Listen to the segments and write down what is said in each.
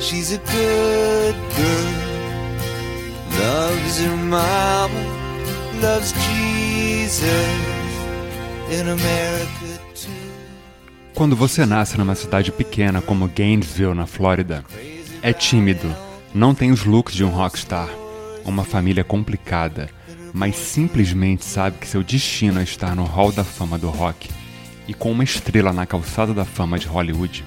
she's a good girl. Loves her mama, loves Jesus in America too. Quando você nasce numa cidade pequena como Gainesville, na Flórida, é tímido, não tem os looks de um rockstar, uma família complicada, mas simplesmente sabe que seu destino é estar no Hall da Fama do Rock e com uma estrela na calçada da fama de Hollywood.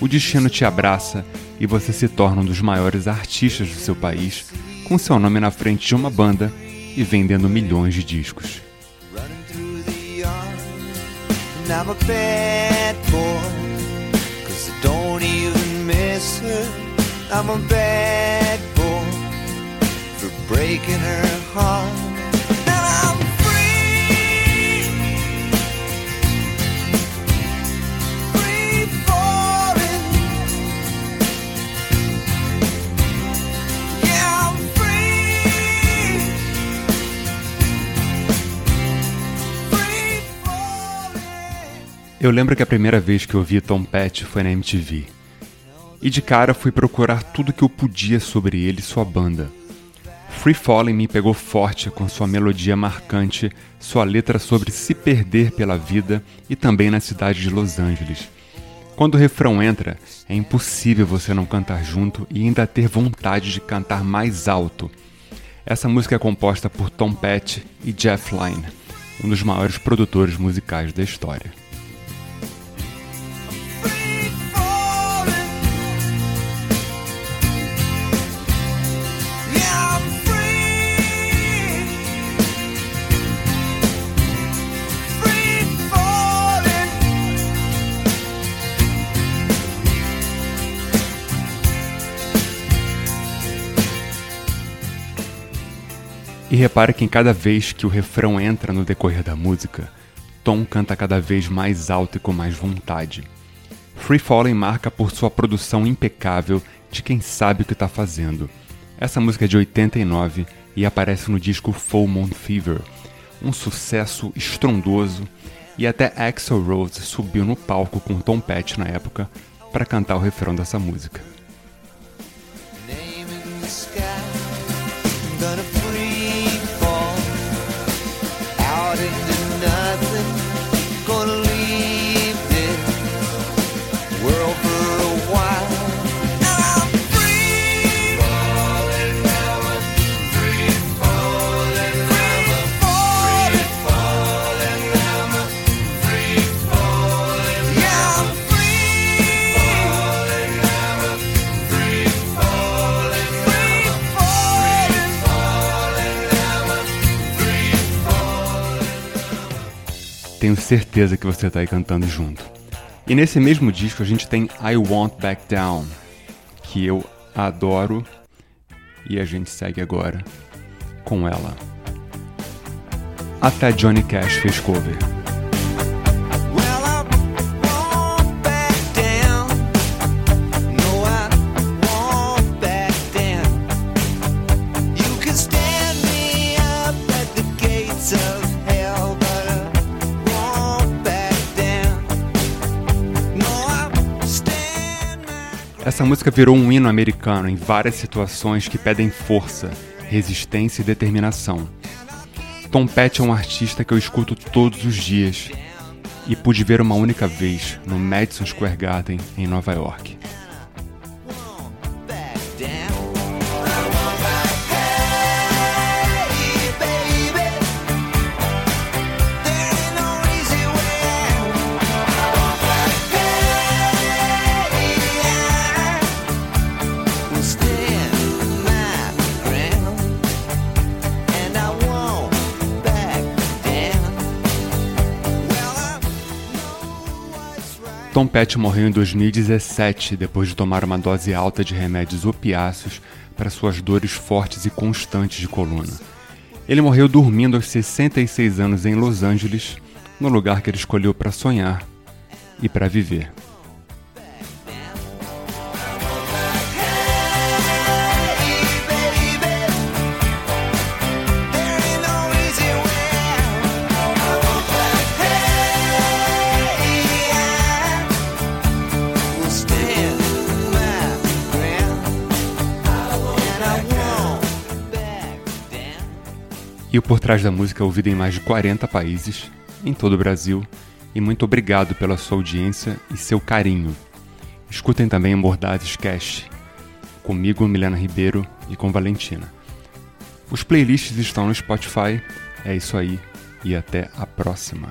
O destino te abraça e você se torna um dos maiores artistas do seu país, com seu nome na frente de uma banda e vendendo milhões de discos. I'm a bad boy for breaking her heart. Eu lembro que a primeira vez que eu vi Tom Petty foi na MTV. E de cara fui procurar tudo que eu podia sobre ele e sua banda. Free Falling me pegou forte com sua melodia marcante, sua letra sobre se perder pela vida e também na cidade de Los Angeles. Quando o refrão entra, é impossível você não cantar junto e ainda ter vontade de cantar mais alto. Essa música é composta por Tom Petty e Jeff Lynne, um dos maiores produtores musicais da história. E repare que em cada vez que o refrão entra no decorrer da música, Tom canta cada vez mais alto e com mais vontade. Free Falling marca por sua produção impecável de quem sabe o que está fazendo. Essa música é de 89 e aparece no disco Full Moon Fever, um sucesso estrondoso, e até Axl Rose subiu no palco com Tom Petty na época para cantar o refrão dessa música. started Tenho certeza que você tá aí cantando junto. E nesse mesmo disco a gente tem I Won't Back Down, que eu adoro e a gente segue agora com ela. Até Johnny Cash fez cover. Essa música virou um hino americano em várias situações que pedem força, resistência e determinação. Tom Petty é um artista que eu escuto todos os dias e pude ver uma única vez no Madison Square Garden em Nova York. Tom Petty morreu em 2017 depois de tomar uma dose alta de remédios opiáceos para suas dores fortes e constantes de coluna. Ele morreu dormindo aos 66 anos em Los Angeles, no lugar que ele escolheu para sonhar e para viver. E o Por Trás da Música é ouvido em mais de 40 países, em todo o Brasil, e muito obrigado pela sua audiência e seu carinho. Escutem também o Mordazes Cast, comigo, Milena Ribeiro, e com Valentina. Os playlists estão no Spotify. É isso aí e até a próxima.